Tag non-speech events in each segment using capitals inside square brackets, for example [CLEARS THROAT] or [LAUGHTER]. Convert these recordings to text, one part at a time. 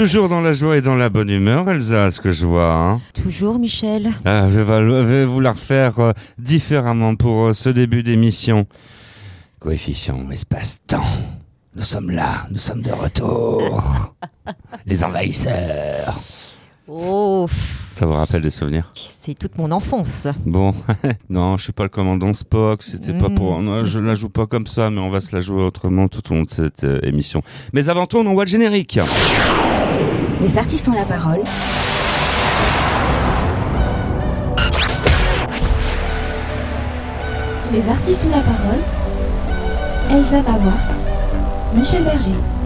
Toujours dans la joie et dans la bonne humeur, Elsa, ce que je vois. Hein. Toujours, Michel. Ah, je, vais, je vais vous la refaire euh, différemment pour euh, ce début d'émission. Coefficient espace-temps. Nous sommes là, nous sommes de retour. [LAUGHS] Les envahisseurs. Oh, Ça vous rappelle des souvenirs? C'est toute mon enfance. Bon, [LAUGHS] non, je suis pas le commandant Spock, c'était pas Mm. pour... non, je la joue pas comme ça, mais on va se la jouer autrement tout au long de cette euh, émission. Mais avant tout, on envoie le générique. Les artistes ont la parole. Les artistes ont la parole. Elsa Pavart, Michel Berger.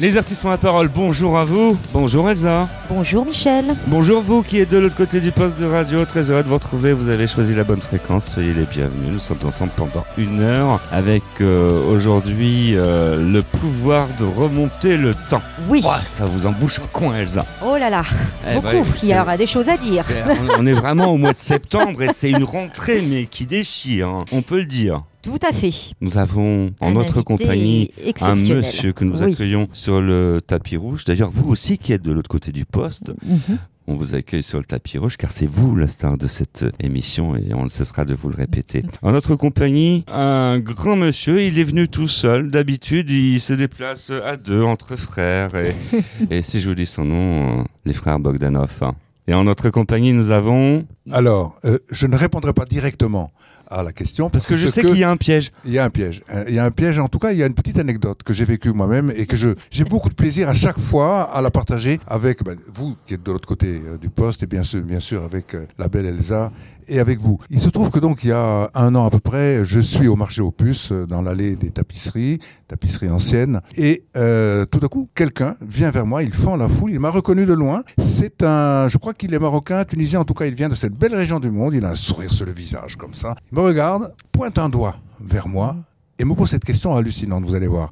Les artistes ont la parole, bonjour à vous, bonjour Elsa. Bonjour, Michel. Bonjour vous qui êtes de l'autre côté du poste de radio, très heureux de vous retrouver, vous avez choisi la bonne fréquence, soyez les bienvenus, nous sommes ensemble pendant une heure avec euh, aujourd'hui euh, le pouvoir de remonter le temps. Oui. Ça vous embouche un coin Elsa. Oh là là. Eh Beaucoup. ben, Il y aura des choses à dire. on, on est vraiment au mois de septembre et c'est une rentrée mais qui déchire, hein, on peut le dire. Tout à fait. Nous avons en Un notre compagnie un monsieur que nous Oui. accueillons sur le tapis rouge. D'ailleurs, vous aussi qui êtes de l'autre côté du poste, Mhm. on vous accueille sur le tapis rouge car c'est vous la star de cette émission et on ne cessera de vous le répéter. [LAUGHS] En notre compagnie, un grand monsieur, il est venu tout seul. D'habitude, il se déplace à deux entre frères et, [LAUGHS] et si je vous dis son nom, euh, les frères Bogdanov. hein. Et en notre compagnie, nous avons... Alors, euh, je ne répondrai pas directement à la question Parce que je sais qu'il y a un piège. il y a un piège. Il y a un piège. En tout cas, il y a une petite anecdote que j'ai vécue moi-même et que je j'ai beaucoup de plaisir à chaque fois à la partager avec ben, vous qui êtes de l'autre côté euh, du poste et bien sûr, bien sûr avec euh, la belle Elsa et avec vous. Il se trouve que donc il y a un an à peu près, je suis au marché aux puces euh, dans l'allée des tapisseries, tapisseries anciennes, et euh, tout à coup, quelqu'un vient vers moi, il fend la foule, il m'a reconnu de loin. C'est un, je crois qu'il est marocain, tunisien, en tout cas, il vient de cette belle région du monde. Il a un sourire sur le visage comme ça. Il me regarde, pointe un doigt vers moi et me pose cette question hallucinante. Vous allez voir.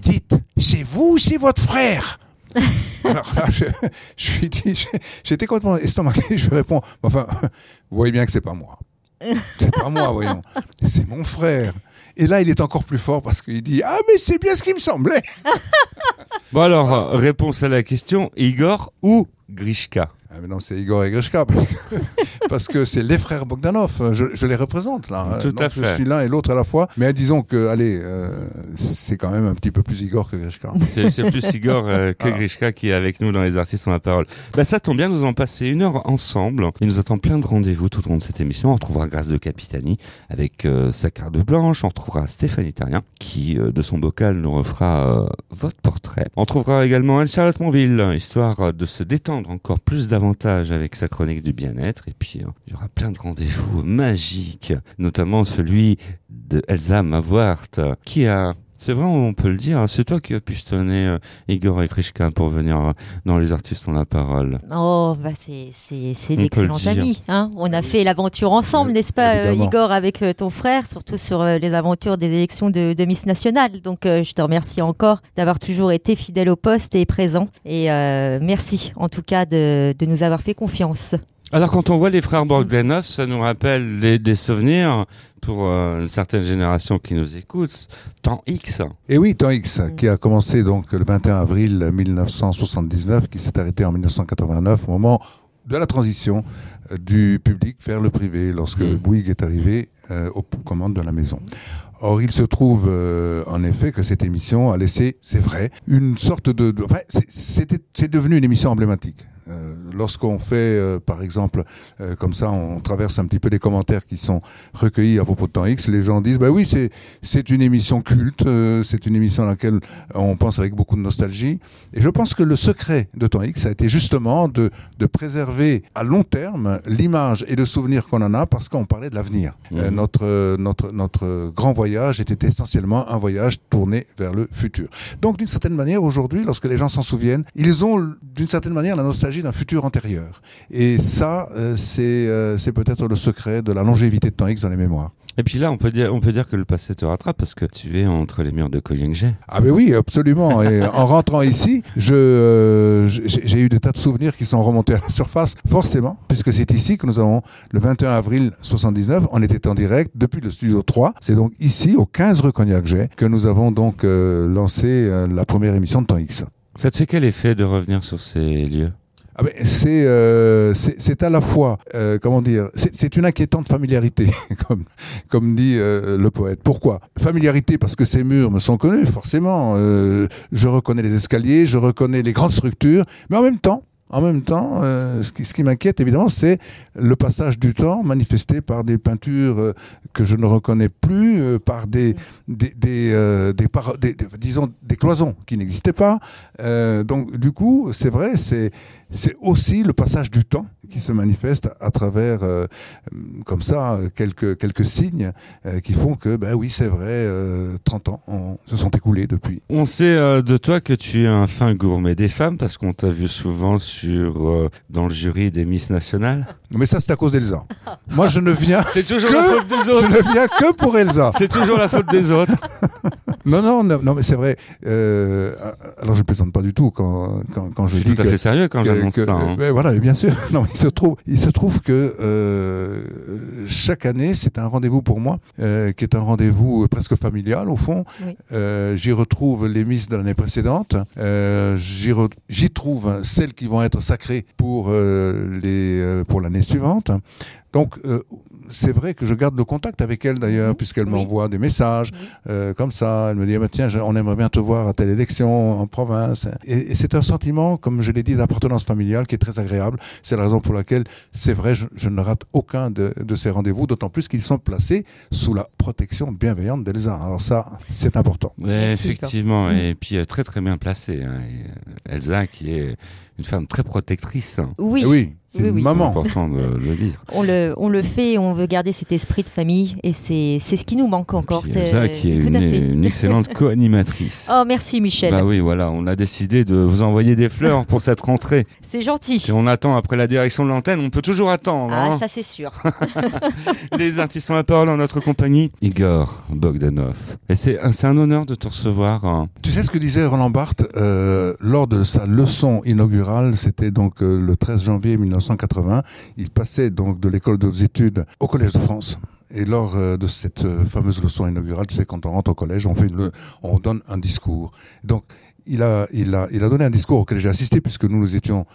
Dites, c'est vous ou c'est votre frère [LAUGHS] Alors là, je, je dis, je- j'étais complètement estomaqué. Je lui réponds, enfin, [LAUGHS] vous voyez bien que c'est pas moi. C'est pas moi, voyons. C'est mon frère. Et là, il est encore plus fort parce qu'il dit, ah, mais c'est bien ce qui me semblait. [LAUGHS] Bon alors, réponse à la question, Igor ou Grishka? Ah, mais non, c'est Igor et Grishka parce que [LAUGHS] parce que c'est les frères Bogdanov. Je, je les représente là. Tout à Donc, Je fait. suis l'un et l'autre à la fois. Mais disons que, allez, euh, c'est quand même un petit peu plus Igor que Grishka. [LAUGHS] C'est plus Igor euh, que Ah. Grishka qui est avec nous dans les artistes ont la parole. Bah ça tombe bien, nous allons passer une heure ensemble. Il nous attend plein de rendez-vous tout au long de cette émission. On retrouvera Grâce de Capitani avec euh, sa carte blanche. On retrouvera Stéphanie Terrien qui, euh, de son bocal, nous refera euh, votre portrait. On retrouvera également Anne-Charlotte Monville, histoire euh, de se détendre encore plus avec sa chronique du bien-être. Et puis, euh, il y aura plein de rendez-vous magiques, notamment celui de Elsa Mavart, qui a... C'est vrai, on peut le dire. C'est toi qui as pistonné euh, Igor et Krishka pour venir euh, dans Les Artistes ont la parole. Oh, bah c'est c'est d'excellents amis. Hein On a fait l'aventure ensemble, n'est-ce pas, euh. Igor, avec euh, ton frère, surtout sur euh, les aventures des élections de, de Miss Nationale. Donc, euh, je te remercie encore d'avoir toujours été fidèle au poste et présent. Et euh, merci, en tout cas, de, de nous avoir fait confiance. Alors, quand on voit les frères Bogdanov, ça nous rappelle des, des souvenirs pour euh, une certaine génération qui nous écoute. Temps X. Et oui, Temps X, qui a commencé donc le 21 avril 1979, qui s'est arrêté en 1989, au moment de la transition euh, du public vers le privé, lorsque Mm. Bouygues est arrivé euh, aux commandes de la maison. Or, il se trouve euh, en effet que cette émission a laissé, c'est vrai, une sorte de... de- enfin, c'est devenu une émission emblématique. Euh, Lorsqu'on fait, euh, par exemple, euh, comme ça, on traverse un petit peu les commentaires qui sont recueillis à propos de Temps X, les gens disent, bah oui, c'est une émission culte, c'est une émission à laquelle on pense avec beaucoup de nostalgie. Et je pense que le secret de Temps X a été justement de, de préserver à long terme l'image et le souvenir qu'on en a parce qu'on parlait de l'avenir. Notre, notre, notre grand voyage était essentiellement un voyage tourné vers le futur. Donc d'une certaine manière, aujourd'hui, lorsque les gens s'en souviennent, ils ont d'une certaine manière la nostalgie d'un futur culture antérieure. Et ça, euh, c'est euh, c'est peut-être le secret de la longévité de temps X dans les mémoires. Et puis là, on peut dire, on peut dire que le passé te rattrape parce que tu es entre les murs de Koyingé. Ah ben oui, absolument. Et [LAUGHS] en rentrant ici, je euh, j'ai eu des tas de souvenirs qui sont remontés à la surface, forcément, puisque c'est ici que nous avons, le 21 avril 79, on était en direct depuis le studio 3. C'est donc ici, au 15 rue Cognac-Jet, que nous avons donc euh, lancé euh, la première émission de Temps X. Ça te fait quel effet de revenir sur ces lieux? Ah ben, c'est euh, c'est c'est à la fois euh, comment dire c'est c'est une inquiétante familiarité [LAUGHS] comme comme dit euh, le poète. Pourquoi? Familiarité parce que ces murs me sont connus forcément. Euh, je reconnais les escaliers, je reconnais les grandes structures, mais en même temps en même temps, euh, ce qui, ce qui m'inquiète évidemment, c'est le passage du temps manifesté par des peintures euh, que je ne reconnais plus, euh, par des, des, des, euh, des, par- des- des- disons des cloisons qui n'existaient pas. Euh, donc du coup, c'est vrai, c'est c'est aussi le passage du temps qui se manifeste à travers, euh, comme ça, euh, quelques, quelques signes euh, qui font que, ben oui, c'est vrai, euh, 30 ans se sont écoulés depuis. On sait euh, de toi que tu es un fin gourmet des femmes parce qu'on t'a vu souvent sur euh, dans le jury des Miss Nationales. Mais ça, c'est à cause d'Elsa. Moi, je ne viens, [LAUGHS] C'est toujours Que la faute des je autres. ne viens que pour Elsa. C'est toujours la faute des autres. [LAUGHS] Non, non, non, non mais c'est vrai. Euh, alors, je ne plaisante pas du tout quand, quand, quand je Je suis dis tout à que, fait sérieux quand j'annonce que- ça. hein. euh, voilà, mais bien sûr. [LAUGHS] Non, mais il se trouve, il se trouve que euh, chaque année, c'est un rendez-vous pour moi, euh, qui est un rendez-vous presque familial au fond. Oui. Euh, j'y retrouve les Miss de l'année précédente. Euh, j'y, re- j'y trouve celles qui vont être sacrées pour euh, les pour l'année suivante. Donc euh, c'est vrai que je garde le contact avec elle d'ailleurs, Mhm. puisqu'elle Oui. m'envoie des messages Oui. euh, comme ça. Elle me dit, Ah, bah, tiens, on aimerait bien te voir à telle élection en province. Et, et c'est un sentiment, comme je l'ai dit, d'appartenance familiale qui est très agréable. C'est la raison pour laquelle, c'est vrai, je, je ne rate aucun de, de ces rendez-vous, d'autant plus qu'ils sont placés sous la protection bienveillante d'Elsa. Alors ça, c'est important. Ouais, effectivement, Igor. et puis très très bien placée. hein. Euh, Elsa, qui est une femme très protectrice. Oui, Eh oui, c'est Oui, oui. Maman. important de le dire. on le, on le fait et on veut garder cet esprit de famille et c'est c'est ce qui nous manque encore. Puis c'est- Elsa, qui est une, excellente [LAUGHS] co-animatrice. Oh, merci Michel. Bah oui, voilà, on a décidé de vous envoyer des fleurs pour cette rentrée. C'est gentil. Si on attend après la direction de l'antenne, on peut toujours attendre. Ah, hein. ça c'est sûr. [LAUGHS] [LAUGHS] Les artistes ont la parole en notre compagnie. Igor Bogdanov. Et c'est un, c'est un honneur de te recevoir. hein. Tu sais ce que disait Roland Barthes euh, lors de sa leçon inaugurale, c'était donc euh, le 13 janvier 1980. Il passait donc de l'école de hautes études au Collège de France. Et lors euh, de cette euh, fameuse leçon inaugurale, tu sais, quand on rentre au collège, on fait on donne un discours. Donc, il a, il a, il a donné un discours auquel j'ai assisté puisque nous, nous étions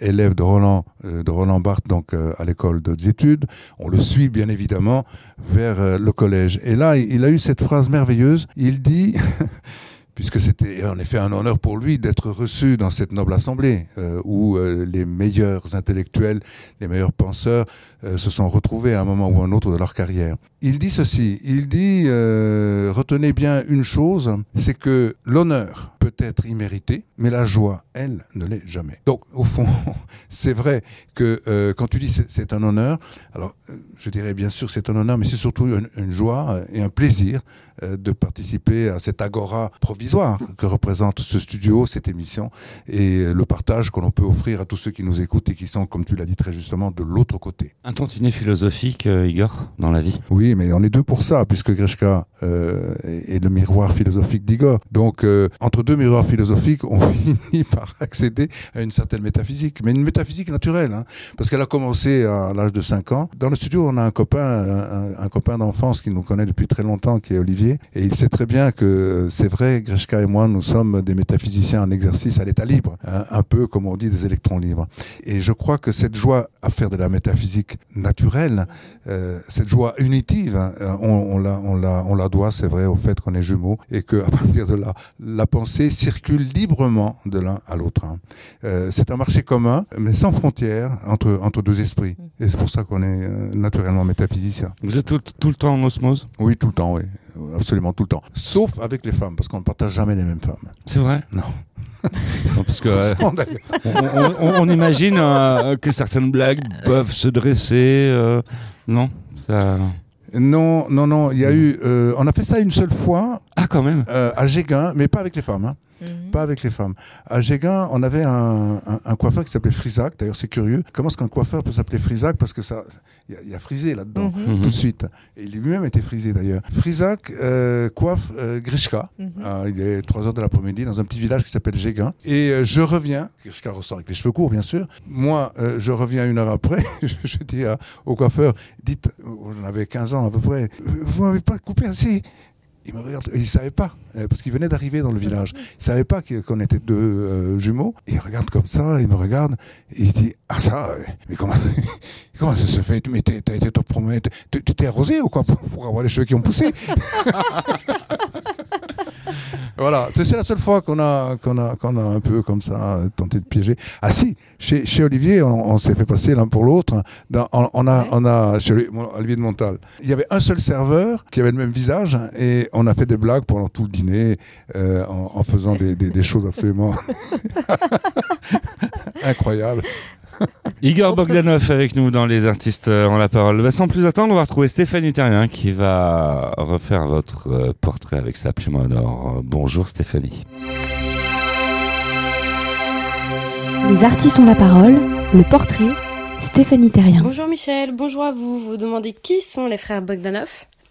élèves de Roland, de Roland Barthes, donc à l'école de hautes études. On le suit bien évidemment vers le collège. Et là, il a eu cette phrase merveilleuse. Il dit, [LAUGHS] puisque c'était en effet un honneur pour lui d'être reçu dans cette noble assemblée euh, où euh, les meilleurs intellectuels, les meilleurs penseurs euh, se sont retrouvés à un moment ou un autre de leur carrière. Il dit ceci, il dit retenez bien une chose, c'est que l'honneur peut être immérité, mais la joie, elle, ne l'est jamais. Donc au fond, [LAUGHS] c'est vrai que euh, quand tu dis c'est- un honneur, alors euh, je dirais bien sûr c'est un honneur, mais c'est surtout une, une joie euh, et un plaisir euh, de participer à cette agora provisoire que représente ce studio, cette émission, et le partage que l'on peut offrir à tous ceux qui nous écoutent et qui sont, comme tu l'as dit très justement, de l'autre côté. Un tantinet philosophique, euh, Igor, dans la vie? Oui, mais on est deux pour ça, puisque Grishka est le miroir philosophique d'Igor. Donc, entre deux miroirs philosophiques, on [LAUGHS] finit par accéder à une certaine métaphysique, mais une métaphysique naturelle, hein, parce qu'elle a commencé à l'âge de 5 ans. Dans le studio, on a un copain, un, copain d'enfance qui nous connaît depuis très longtemps, qui est Olivier, et il sait très bien que c'est vrai, Grishka et moi, nous sommes des métaphysiciens en exercice à l'état libre, hein, un peu comme on dit des électrons libres. Et je crois que cette joie à faire de la métaphysique naturelle, euh, cette joie unitive, hein, on, on la, on la, on la doit, c'est vrai, au fait qu'on est jumeaux et que à [LAUGHS] partir de là, la pensée circule librement de l'un à l'autre. hein. Euh, c'est un marché commun, mais sans frontières entre entre deux esprits. Et c'est pour ça qu'on est euh, naturellement métaphysicien. Vous êtes tout, tout le temps en osmose? Oui, tout le temps, oui, absolument tout le temps. Sauf avec les femmes, parce qu'on ne partage jamais les mêmes femmes. C'est vrai? Non. Non, parce que euh, on, on- on- on imagine euh, que certaines blagues peuvent se dresser. euh, non? Ça... Non, non, non. Il y a eu. euh, on a fait ça une seule fois Ah, quand même euh, à Géguin, mais pas avec les femmes. hein. Mhm. pas avec les femmes. À Géguin, on avait un, un- un coiffeur qui s'appelait Frisac. D'ailleurs, c'est curieux. Comment est-ce qu'un coiffeur peut s'appeler Frisac? Parce que ça, il y, a- il y a frisé là-dedans. Mhm. Mhm. Tout de suite. Et il lui-même était frisé d'ailleurs. Frisac euh, coiffe euh, Grishka. Ah, il est 3 heures de l'après-midi dans un petit village qui s'appelle Géguin. Et euh, je reviens, Grishka ressort avec les cheveux courts bien sûr. Moi, euh, je reviens une heure après. [LAUGHS] je dis à- au coiffeur, dites, oh, j'en avais 15 ans à peu près, vous m'avez pas coupé assez? Il me regarde, il savait pas, euh, parce qu'il venait d'arriver dans le village. Il savait pas qu'on était deux euh, jumeaux. Il regarde comme ça, il me regarde, et il dit Ah, ça, euh, mais comment, [LAUGHS] comment ça se fait? Mais t'as été te promener, tu t'es arrosé ou quoi pour, pour avoir les cheveux qui ont poussé [LAUGHS] Voilà, c'est la seule fois qu'on a, qu'on a, qu'on a un peu comme ça tenté de piéger. Ah si, chez, chez Olivier, on, on s'est fait passer l'un pour l'autre. Dans- On, on a, on a chez Olivier de Montal. Il y avait un seul serveur qui avait le même visage et on a fait des blagues pendant tout le dîner euh, en, en faisant des, des, des choses absolument [LAUGHS] [LAUGHS] incroyables. [LAUGHS] Igor Bogdanov avec nous dans Les Artistes euh, ont la parole. Bah, sans plus attendre, on va retrouver Stéphanie Terrien qui va refaire votre euh, portrait avec sa plume en or. Euh, Bonjour Stéphanie. Les artistes ont la parole, le portrait, Stéphanie Terrien. Bonjour Michel, bonjour à vous. Vous vous demandez qui sont les frères Bogdanov?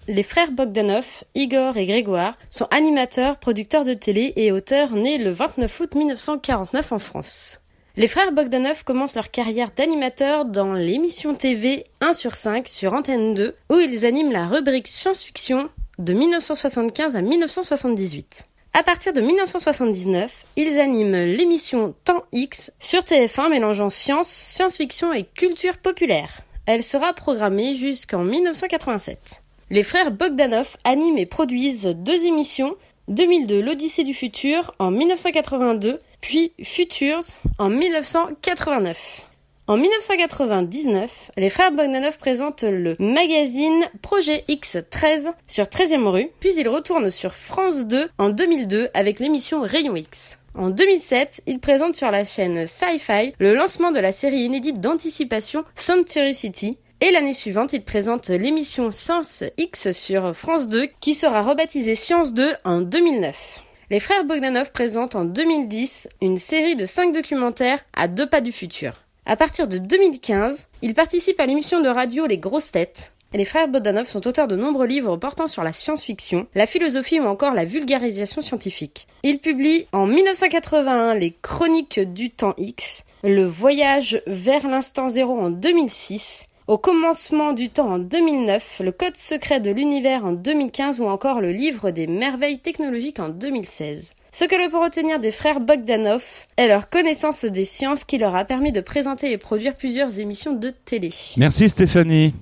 Les frères Bogdanov, Igor et Grégoire, sont animateurs, producteurs de télé et auteurs nés le 29 août 1949 en France. Les frères Bogdanov commencent leur carrière d'animateurs dans l'émission TV 1 sur 5 sur Antenne 2, où ils animent la rubrique science-fiction de 1975 à 1978. À partir de 1979, ils animent l'émission Temps X sur TF1 mélangeant science, science-fiction et culture populaire. Elle sera programmée jusqu'en 1987. Les frères Bogdanov animent et produisent deux émissions 2002 L'Odyssée du futur en 1982, puis Futures en 1989. En 1999, les frères Bogdanov présentent le magazine Projet X13 sur 13e rue, puis ils retournent sur France 2 en 2002 avec l'émission Rayon X. En 2007, ils présentent sur la chaîne Sci-Fi le lancement de la série inédite d'anticipation Century City, et l'année suivante, ils présentent l'émission Science X sur France 2 qui sera rebaptisée Science 2 en 2009. Les frères Bogdanov présentent en 2010 une série de 5 documentaires à deux pas du futur. À partir de 2015, ils participent à l'émission de radio Les Grosses Têtes. Les frères Bogdanov sont auteurs de nombreux livres portant sur la science-fiction, la philosophie ou encore la vulgarisation scientifique. Ils publient en 1981 les Chroniques du temps X, Le voyage vers l'instant zéro en 2006, Au commencement du temps en 2009, Le Code secret de l'univers en 2015 ou encore Le livre des merveilles technologiques en 2016. Ce que l'on peut retenir des frères Bogdanov est leur connaissance des sciences qui leur a permis de présenter et produire plusieurs émissions de télé. Merci Stéphanie.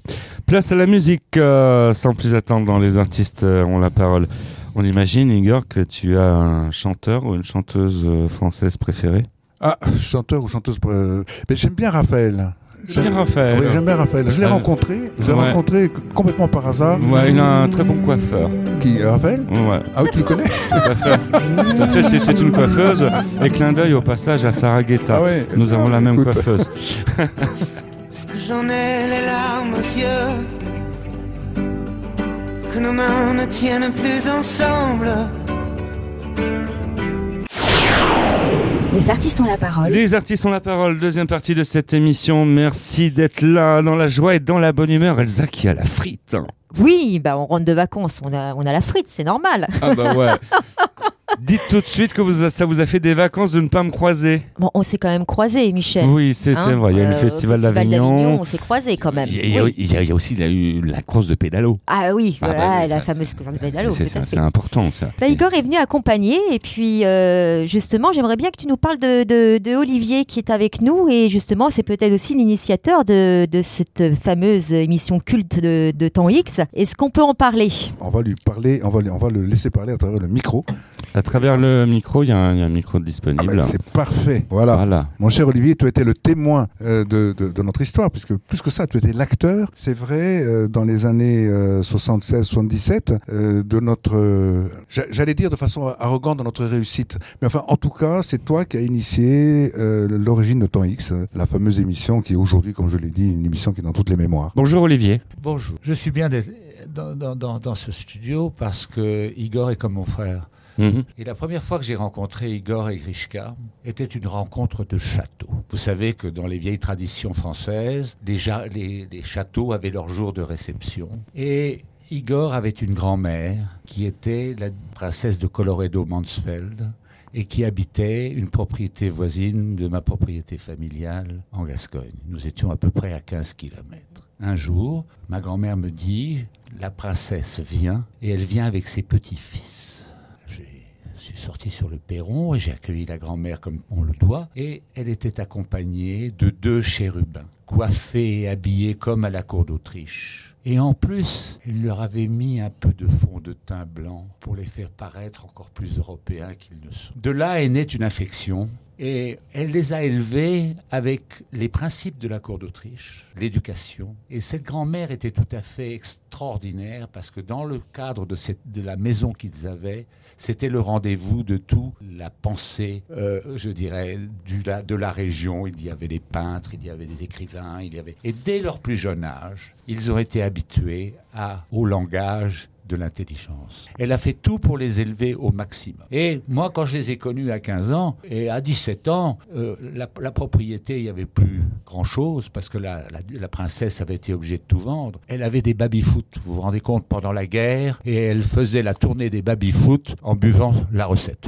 Place à la musique, euh, sans plus attendre dans les artistes euh, ont la parole. On imagine, Igor, que tu as un chanteur ou une chanteuse euh, française préférée? Ah, chanteur ou chanteuse. euh, Mais j'aime bien Raphaël. J'aime bien Raphaël. Oui, j'aime bien Raphaël. Je l'ai Euh, rencontré. Je l'ai ouais. rencontré complètement par hasard. Ouais, il a un très bon coiffeur. Qui euh, Raphaël? Ouais, Ah oui, tu le connais? Tout à fait. tout à fait, c'est- c'est une coiffeuse. Et clin d'œil au passage à Sarah Guetta. Ah ouais. Nous avons la même Écoute. coiffeuse. [LAUGHS] Est-ce que j'en ai les larmes aux yeux? Que nos mains ne tiennent plus ensemble? Les artistes ont la parole. Les artistes ont la parole, deuxième partie de cette émission. Merci d'être là, dans la joie et dans la bonne humeur. Elsa qui a la frite. Oui, bah on rentre de vacances, on a, on a la frite, c'est normal. Ah bah ouais. [LAUGHS] Dites tout de suite que vous, ça vous a fait des vacances de ne pas me croiser. Bon, on s'est quand même croisés, Michel. Oui, c'est Hein, vrai. Il y a eu le euh, festival d'Avignon. On s'est croisés quand même. Il y, a- Oui. il y a- il y a aussi il y a eu la course de pédalo. Ah oui, Ah bah la ça, fameuse course de pédalo, C'est important ça. Bah, Igor est venu accompagner et puis euh, justement j'aimerais bien que tu nous parles de, de, de Olivier qui est avec nous et justement c'est peut-être aussi l'initiateur de, de cette fameuse émission culte de, de temps X. Est-ce qu'on peut en parler? On va lui parler, on va, on va le laisser parler à travers le micro. À travers le micro, il y, a un il y a un micro Ah disponible. ben, c'est parfait. Voilà. voilà. Mon cher Olivier, tu étais le témoin euh, de, de- de notre histoire, puisque plus que ça, tu étais l'acteur, c'est vrai, euh, dans les années 76-77, de notre, euh, j'a- j'allais dire de façon arrogante, de notre réussite. Mais enfin, en tout cas, c'est toi qui as initié euh, l'origine de Temps X, euh, la fameuse émission qui est aujourd'hui, comme je l'ai dit, une émission qui est dans toutes les mémoires. Bonjour Olivier. Bonjour. Je suis bien dans ce studio parce que Igor est comme mon frère. Mhm. Et la première fois que j'ai rencontré Igor et Grishka était une rencontre de château. Vous savez que dans les vieilles traditions françaises, les, les- châteaux avaient leur jour de réception. Et Igor avait une grand-mère qui était la princesse de Colloredo-Mansfeld et qui habitait une propriété voisine de ma propriété familiale en Gascogne. Nous étions à peu près à 15 kilomètres. Un jour, ma grand-mère me dit, la princesse vient et elle vient avec ses petits-fils. Suis sorti sur le perron et j'ai accueilli la grand-mère comme on le doit. Et elle était accompagnée de deux chérubins, coiffés et habillés comme à la cour d'Autriche. Et en plus, elle leur avait mis un peu de fond de teint blanc pour les faire paraître encore plus européens qu'ils ne sont. De là est née une affection et elle les a élevés avec les principes de la cour d'Autriche, l'éducation. Et cette grand-mère était tout à fait extraordinaire parce que dans le cadre de, la maison qu'ils avaient, c'était le rendez-vous de toute la pensée, euh, je dirais, du, la, de la région. Il y avait des peintres, il y avait des écrivains, il y avait... Et dès leur plus jeune âge, ils ont été habitués à, au langage de l'intelligence. Elle a fait tout pour les élever au maximum. Et moi, quand je les ai connus à 15 ans, et à 17 ans, euh, la, la propriété, il n'y avait plus grand-chose, parce que la, la, la princesse avait été obligée de tout vendre. Elle avait des baby-foot, vous vous rendez compte, pendant la guerre, et elle faisait la tournée des baby-foot en buvant la recette.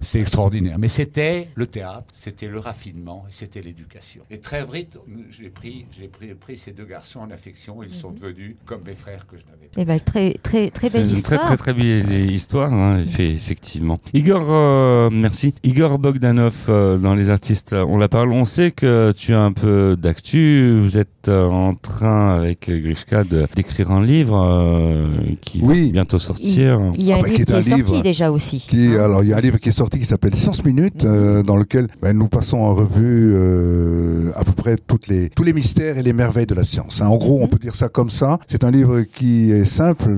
C'est extraordinaire. Mais c'était le théâtre, c'était le raffinement, c'était l'éducation. Et très vite, j'ai pris, j'ai pris, pris ces deux garçons en affection, ils sont devenus comme mes frères que je n'avais pas. Eh ben, très, très, très C'est belle une très histoire. très très belle histoire, hein, effe- effectivement. Igor, euh, merci. Igor Bogdanov, euh, dans les artistes, euh, on la parle. On sait que tu as un peu d'actu. Vous êtes euh, en train avec Grishka d'écrire un livre euh, qui Oui. va bientôt sortir. Il y a Ah un bah, livre qui qui est un sorti déjà aussi. Qui, hein. alors, il y a un livre qui est sorti qui s'appelle Science Minutes, euh, dans lequel ben, nous passons en revue euh, à peu près toutes les, tous les mystères et les merveilles de la science. hein. En gros, on Mhm. peut dire ça comme ça. C'est un livre qui est simple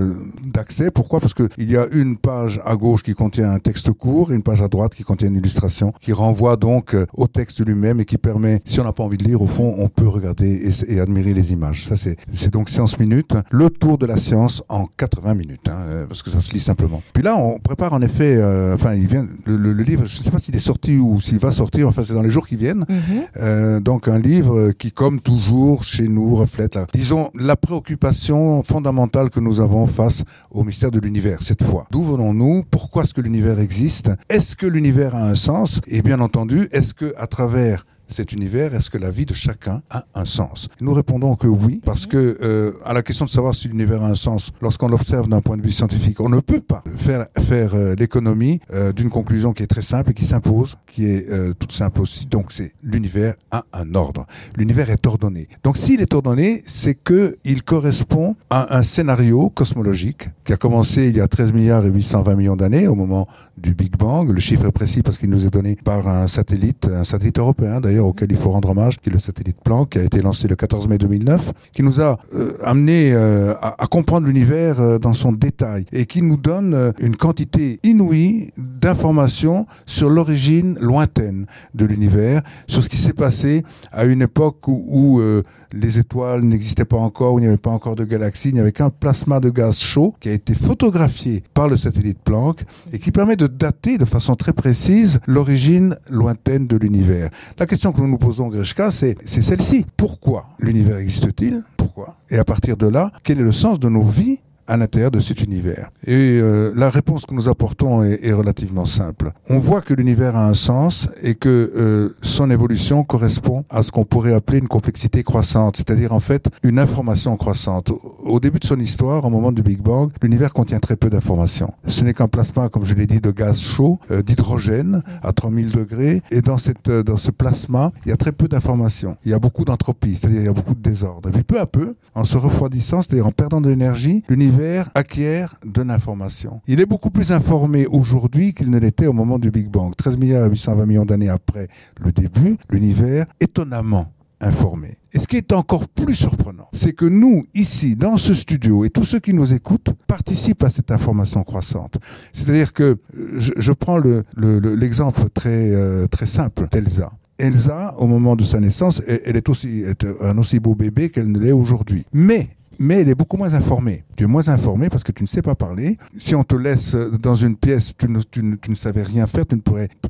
d'accès. Pourquoi? Parce qu'il y a une page à gauche qui contient un texte court et une page à droite qui contient une illustration qui renvoie donc euh, au texte lui-même et qui permet, si on n'a pas envie de lire, au fond, on peut regarder et, et admirer les images. Ça, c'est c'est donc Science Minutes, le tour de la science en 80 minutes, hein, euh, parce que ça se lit simplement. Puis là, on prépare en effet, euh, enfin, il vient, le, le- le livre, je ne sais pas s'il est sorti ou s'il va sortir, enfin, c'est dans les jours qui viennent. Mhm. Euh, donc un livre qui, comme toujours chez nous, reflète, la, disons, la préoccupation fondamentale que nous avons face au mystère de l'univers cette fois. D'où venons-nous? Pourquoi est-ce que l'univers existe? Est-ce que l'univers a un sens? Et bien entendu, est-ce que à travers cet univers, est-ce que la vie de chacun a un sens? Nous répondons que oui, parce que euh, à la question de savoir si l'univers a un sens, lorsqu'on l'observe d'un point de vue scientifique, on ne peut pas faire faire euh, l'économie euh, d'une conclusion qui est très simple et qui s'impose, qui est euh, toute simple aussi. Donc c'est l'univers a un ordre. L'univers est ordonné. Donc s'il est ordonné, c'est que il correspond à un scénario cosmologique qui a commencé il y a 13 milliards et 820 millions d'années au moment du Big Bang. Le chiffre est précis parce qu'il nous est donné par un satellite, un satellite européen d'ailleurs auquel il faut rendre hommage, qui est le satellite Planck, qui a été lancé le 14 mai 2009, qui nous a euh, amené euh, à, comprendre l'univers euh, dans son détail et qui nous donne euh, une quantité inouïe d'informations sur l'origine lointaine de l'univers, sur ce qui s'est passé à une époque où, où, les étoiles n'existaient pas encore, où il n'y avait pas encore de galaxies, il n'y avait qu'un plasma de gaz chaud qui a été photographié par le satellite Planck et qui permet de dater de façon très précise l'origine lointaine de l'univers. La question que nous nous posons, Grishka, c'est c'est celle-ci. Pourquoi l'univers existe-t-il? Pourquoi? Et à partir de là, quel est le sens de nos vies à l'intérieur de cet univers. Et euh, la réponse que nous apportons est, est relativement simple. On voit que l'univers a un sens et que euh, son évolution correspond à ce qu'on pourrait appeler une complexité croissante, c'est-à-dire en fait une information croissante. Au, début de son histoire, au moment du Big Bang, l'univers contient très peu d'informations. Ce n'est qu'un plasma, comme je l'ai dit, de gaz chaud, euh, d'hydrogène à 3000 degrés, et dans, cette, euh, dans ce plasma, il y a très peu d'informations. Il y a beaucoup d'entropie, c'est-à-dire il y a beaucoup de désordre. Et puis peu à peu, en se refroidissant, c'est-à-dire en perdant de l'énergie, l'univers acquiert de l'information. Il est beaucoup plus informé aujourd'hui qu'il ne l'était au moment du Big Bang. 13 milliards et 820 millions d'années après le début, l'univers étonnamment informé. Et ce qui est encore plus surprenant, c'est que nous, ici, dans ce studio, et tous ceux qui nous écoutent, participent à cette information croissante. C'est-à-dire que euh, je, prends le- le- le- l'exemple très, euh, très simple d'Elsa. Elsa, au moment de sa naissance, elle est aussi un aussi beau bébé qu'elle ne l'est aujourd'hui. Mais mais elle est beaucoup moins informée. Tu es moins informé parce que tu ne sais pas parler. Si on te laisse dans une pièce, tu ne, savais rien faire, tu ne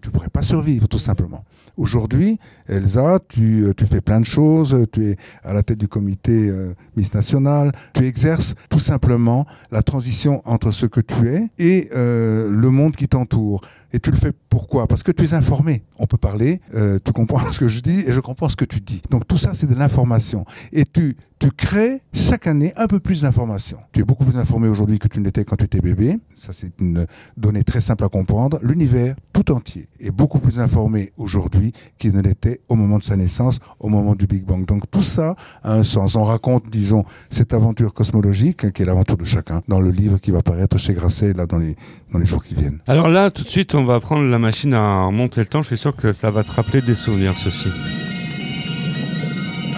tu pourrais pas survivre, tout simplement. Aujourd'hui, Elsa, tu, euh, tu fais plein de choses, tu es à la tête du comité euh, Miss National, tu exerces tout simplement la transition entre ce que tu es et euh, le monde qui t'entoure. Et tu le fais pourquoi? Parce que tu es informé. On peut parler, euh, tu comprends [LAUGHS] ce que je dis et je comprends ce que tu dis. Donc tout ça, c'est de l'information. Et tu, tu crées chaque année un peu plus d'informations. Tu es beaucoup plus informé aujourd'hui que tu ne l'étais quand tu étais bébé. Ça, c'est une donnée très simple à comprendre. L'univers tout entier est beaucoup plus informé aujourd'hui qu'il ne l'était au moment de sa naissance, au moment du Big Bang. Donc tout ça a un sens. On raconte, disons, cette aventure cosmologique, hein, qui est l'aventure de chacun, dans le livre qui va paraître chez Grasset, là, dans les, dans les jours qui viennent. Alors là, tout de suite, on va prendre la machine à remonter le temps. Je suis sûr que ça va te rappeler des souvenirs, ceci.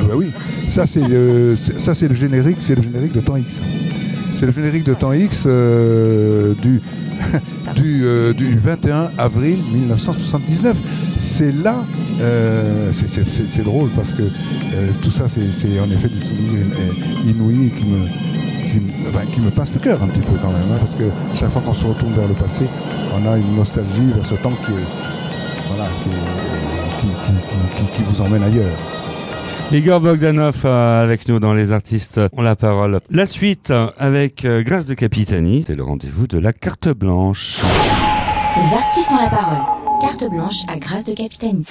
Ah bah oui, ça c'est le, c'est- ça c'est le générique, c'est le générique de temps X. C'est le générique de temps X euh, du [LAUGHS] du, euh, du 21 avril 1979. C'est là, euh, c'est- drôle parce que euh, tout ça c'est en effet des souvenirs euh, inouïs qui me qui, me- enfin, qui me pince le cœur un petit peu quand même, hein, parce que chaque fois qu'on se retourne vers le passé, on a une nostalgie vers ce temps qui est, voilà, qui, est- qui, qui- qui- qui- qui vous emmène ailleurs. Igor Bogdanov avec nous dans Les Artistes ont la parole. La suite avec Grâce de Capitani. C'est le rendez-vous de la carte blanche. Les artistes ont la parole. Carte blanche à grâce de Capitanie.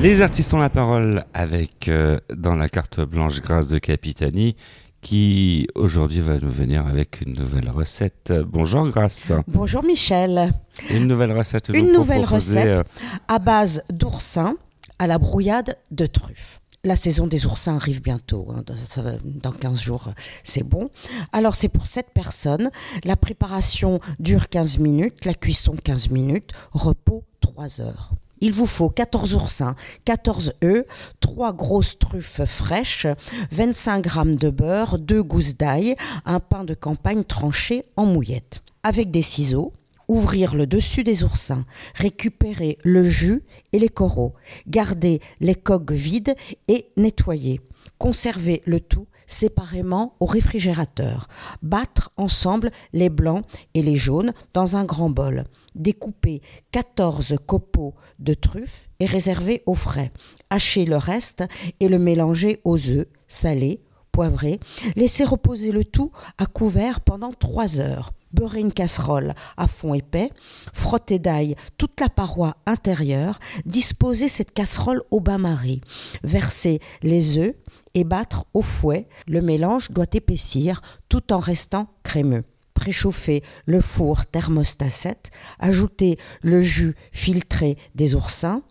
Les artistes ont la parole avec euh, dans la carte blanche Grâce de Capitani qui aujourd'hui va nous venir avec une nouvelle recette. Bonjour Grâce. Bonjour Michel. Une nouvelle recette. Une nouvelle proposer, recette euh, à base d'oursins à la brouillade de truffes. La saison des oursins arrive bientôt, hein, dans, ça va- dans 15 jours, c'est bon. Alors c'est pour cette personne, la préparation dure 15 minutes, la cuisson 15 minutes, repos 3 heures. Il vous faut 14 oursins, 14 œufs, 3 grosses truffes fraîches, 25 grammes de beurre, 2 gousses d'ail, un pain de campagne tranché en mouillette. Avec des ciseaux, ouvrir le dessus des oursins, récupérer le jus et les coraux, garder les coques vides et nettoyer. Conserver le tout séparément au réfrigérateur. Battre ensemble les blancs et les jaunes dans un grand bol. Découper 14 copeaux de truffes et réserver au frais. Hacher le reste et le mélanger aux œufs salés, poivrés. Laisser reposer le tout à couvert pendant 3 heures. Beurrer une casserole à fond épais, frotter d'ail toute la paroi intérieure, disposer cette casserole au bain-marie, verser les œufs et battre au fouet. Le mélange doit épaissir tout en restant crémeux. Préchauffer le four thermostat 7, ajouter le jus filtré des oursins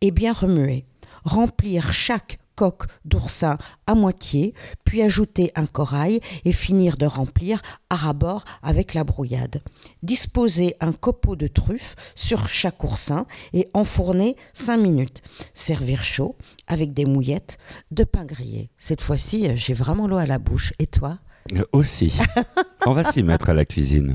et bien remuer. Remplir chaque coque d'oursin à moitié, puis ajouter un corail et finir de remplir à rabord avec la brouillade. Disposer un copeau de truffe sur chaque oursin et enfourner 5 minutes. Servir chaud avec des mouillettes de pain grillé. Cette fois-ci, j'ai vraiment l'eau à la bouche. Et toi? Euh, Aussi. [LAUGHS] On va s'y mettre à la cuisine.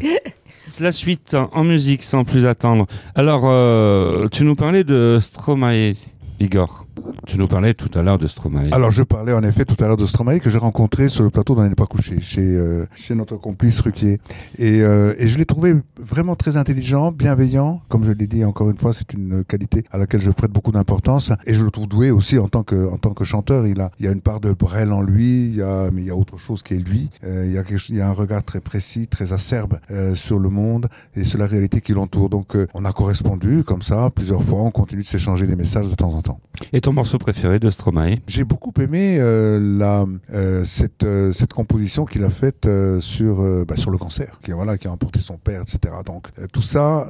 La suite hein, en musique sans plus attendre. Alors, euh, tu nous parlais de Stromae, Igor. Tu nous parlais tout à l'heure de Stromae. Alors je parlais en effet tout à l'heure de Stromae que j'ai rencontré sur le plateau dans n'est pas couché chez euh, chez notre complice Ruquier et, euh, et je l'ai trouvé vraiment très intelligent, bienveillant, comme je l'ai dit encore une fois, c'est une qualité à laquelle je prête beaucoup d'importance et je le trouve doué aussi en tant que en tant que chanteur, il a il y a une part de Brel en lui, il y a mais il y a autre chose qui est lui, Euh, il y a quelque, il y a un regard très précis, très acerbe euh, sur le monde et sur la réalité qui l'entoure. Donc euh, on a correspondu comme ça plusieurs fois, on continue de s'échanger des messages de temps en temps. Et ton morceau préféré de Stromae? J'ai beaucoup aimé euh, la, euh, cette, euh, cette composition qu'il a faite sur, bah, sur le cancer, qui, voilà, qui a emporté son père, etc. Donc tout ça,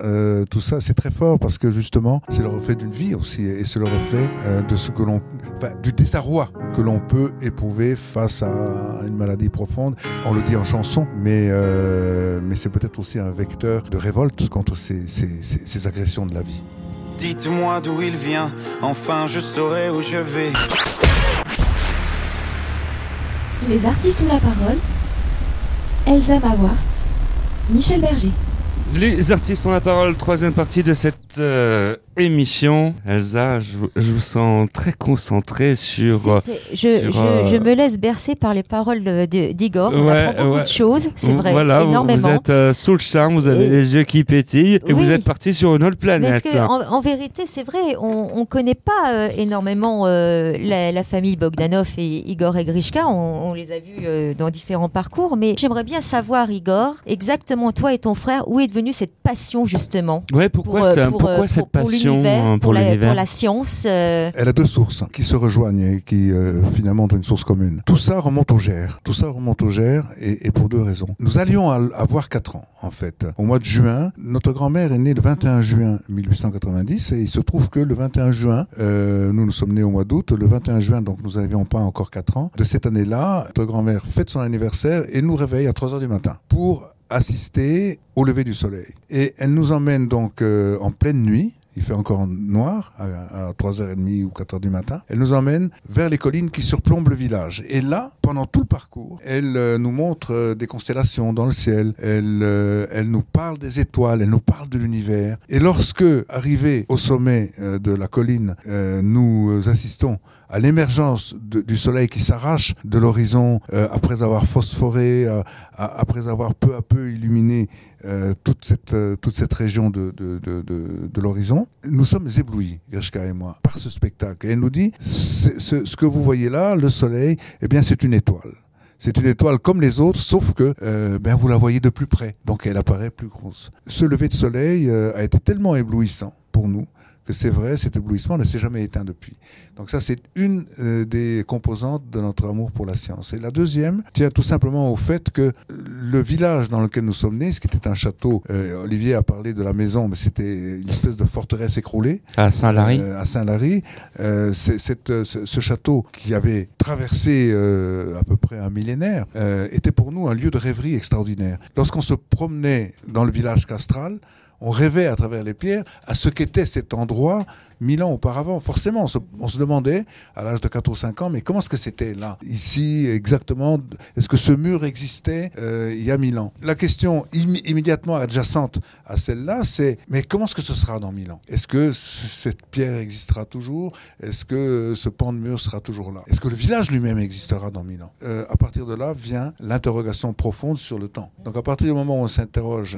tout ça, c'est très fort parce que justement, c'est le reflet d'une vie aussi, et c'est le reflet de ce que l'on, du désarroi que l'on peut éprouver face à une maladie profonde. On le dit en chanson, mais, mais c'est peut-être aussi un vecteur de révolte contre ces, ces agressions de la vie. Dites-moi d'où il vient, enfin je saurai où je vais. Les artistes ont la parole. Elsa Mawart. Michel Berger. Les artistes ont la parole, troisième partie de cette euh, émission. Elsa, je, vous- je vous sens très concentrée sur... C'est- je, sur, je- euh, je me laisse bercer par les paroles d'Igor. On Ouais, apprend beaucoup ouais. de choses, c'est vrai, Voilà, énormément. vous êtes euh, sous le charme, vous avez Et- les yeux qui pétillent et vous êtes parti sur une autre Parce planète. que, là. en, en vérité, c'est vrai, on ne connaît pas euh, énormément euh, la, la famille Bogdanov et Igor et Grishka. On, on les a vus euh, dans différents parcours, mais j'aimerais bien savoir, Igor, exactement toi et ton frère, où est cette passion justement Ouais, pourquoi, pour, euh, ça- pour, pourquoi euh, cette pour- pour passion l'univers, euh, pour, pour la, l'univers pour la science euh, Elle a deux sources qui se rejoignent et qui euh, finalement ont une source commune. Tout ça remonte au Gers. Tout ça remonte au Gers et, et pour deux raisons. Nous allions avoir 4 ans en fait. Au mois de juin, notre grand-mère est née le 21 juin 1890 et il se trouve que le 21 juin, euh, nous nous sommes nés au mois d'août, le 21 juin donc nous n'avions pas encore 4 ans. De cette année-là, notre grand-mère fête son anniversaire et nous réveille à 3 heures du matin pour assister au lever du soleil. Et elle nous emmène donc euh, en pleine nuit il fait encore noir à, à 3h30 ou 4h du matin. Elle nous emmène vers les collines qui surplombent le village. Et là, pendant tout le parcours, elle euh, nous montre euh, des constellations dans le ciel. Elle, euh, elle nous parle des étoiles. Elle nous parle de l'univers. Et lorsque, arrivé au sommet de la colline, nous assistons à l'émergence du soleil qui s'arrache de l'horizon après avoir phosphoré, après avoir peu à peu illuminé euh, toute, cette, euh, toute cette région de, de, de, l'horizon. Nous sommes éblouis, Grishka et moi, par ce spectacle. Elle nous dit, ce que vous voyez là, le soleil, eh bien c'est une étoile. C'est une étoile comme les autres, sauf que euh, ben, vous la voyez de plus près, donc elle apparaît plus grosse. Ce lever de soleil euh, a été tellement éblouissant pour nous que c'est vrai, cet éblouissement ne s'est jamais éteint depuis. Donc ça, c'est une euh, des composantes de notre amour pour la science. Et la deuxième tient tout simplement au fait que le village dans lequel nous sommes nés, ce qui était un château, euh, Olivier a parlé de la maison, mais c'était une espèce de forteresse écroulée. À Saint-Lary Euh, à Saint-Lary, cette, ce, ce château qui avait traversé à peu près un millénaire était pour nous un lieu de rêverie extraordinaire. Lorsqu'on se promenait dans le village castral, on rêvait à travers les pierres à ce qu'était cet endroit mille ans auparavant. Forcément, on se, demandait à l'âge de 4 ou 5 ans, mais comment est-ce que c'était là Ici, exactement, est-ce que ce mur existait euh, il y a mille ans? La question immédiatement adjacente à celle-là, c'est mais comment est-ce que ce sera dans mille ans? Est-ce que cette pierre existera toujours? Est-ce que euh, ce pan de mur sera toujours là? Est-ce que le village lui-même existera dans mille ans? Euh, À partir de là vient l'interrogation profonde sur le temps. Donc à partir du moment où on s'interroge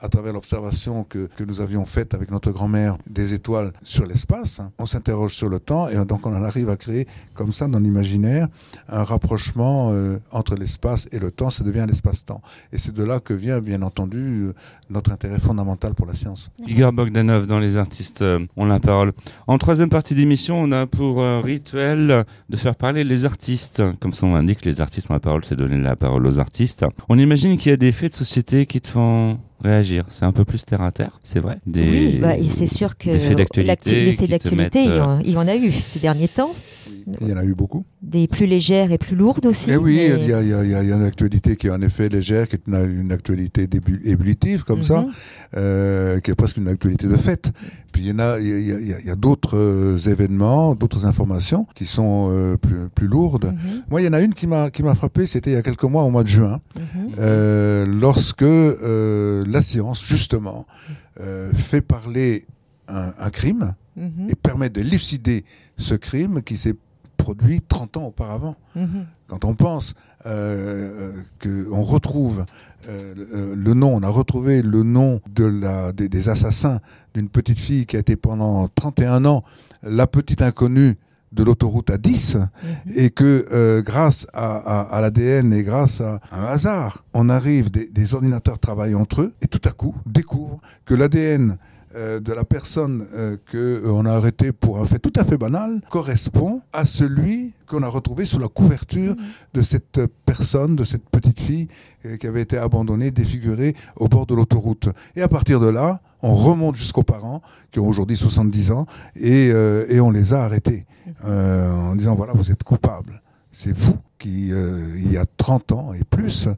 à travers l'observation que, que nous avions faite avec notre grand-mère des étoiles sur l'espace, hein, on s'interroge sur le temps et donc on en arrive à créer comme ça dans l'imaginaire un rapprochement euh, entre l'espace et le temps, ça devient l'espace-temps. Et c'est de là que vient bien entendu euh, notre intérêt fondamental pour la science. Igor Bogdanov dans Les artistes euh, ont la parole. En troisième partie d'émission, on a pour euh, rituel de faire parler les artistes. Comme son nom l'indique, les artistes ont la parole, c'est donner la parole aux artistes. On imagine qu'il y a des faits de société qui te font réagir. C'est un peu plus terre à terre, c'est vrai. Des, Oui, bah, et c'est sûr que faits d'actualité les faits euh, il y en a eu ces derniers temps. Il y en a eu beaucoup. Des plus légères et plus lourdes aussi. Et Eh oui, mais- il y, a, il y y y a une actualité qui est en effet légère, qui est une, une actualité ébullitive comme ça, Mhm. euh, qui est presque une actualité de fête. Puis il y en a, il y a, d'autres euh, événements, d'autres informations qui sont euh, plus, plus lourdes. Mhm, Moi, il y en a une qui m'a qui m'a frappé, c'était il y a quelques mois, au mois de juin, mhm. euh, lorsque euh, la science, justement, euh, fait parler un, un crime Mhm, et permet de l'élucider ce crime qui s'est produit 30 ans auparavant. mhm. Quand on pense euh, qu'on retrouve euh, le- nom, on a retrouvé le nom de la, des, des assassins d'une petite fille qui a été pendant 31 ans la petite inconnue de l'autoroute A10 et que euh, grâce à, à, à l'ADN et grâce à un hasard, on arrive, des, des ordinateurs travaillent entre eux et tout à coup découvrent que l'ADN euh, de la personne euh, que euh, a arrêté pour un fait tout à fait banal correspond à celui qu'on a retrouvé sous la couverture de cette personne, de cette petite fille euh, qui avait été abandonnée, défigurée au bord de l'autoroute. Et à partir de là, on remonte jusqu'aux parents qui ont aujourd'hui 70 ans et, et on les a arrêtés en disant voilà vous êtes coupable. C'est vous qui, il y a 30 ans et plus,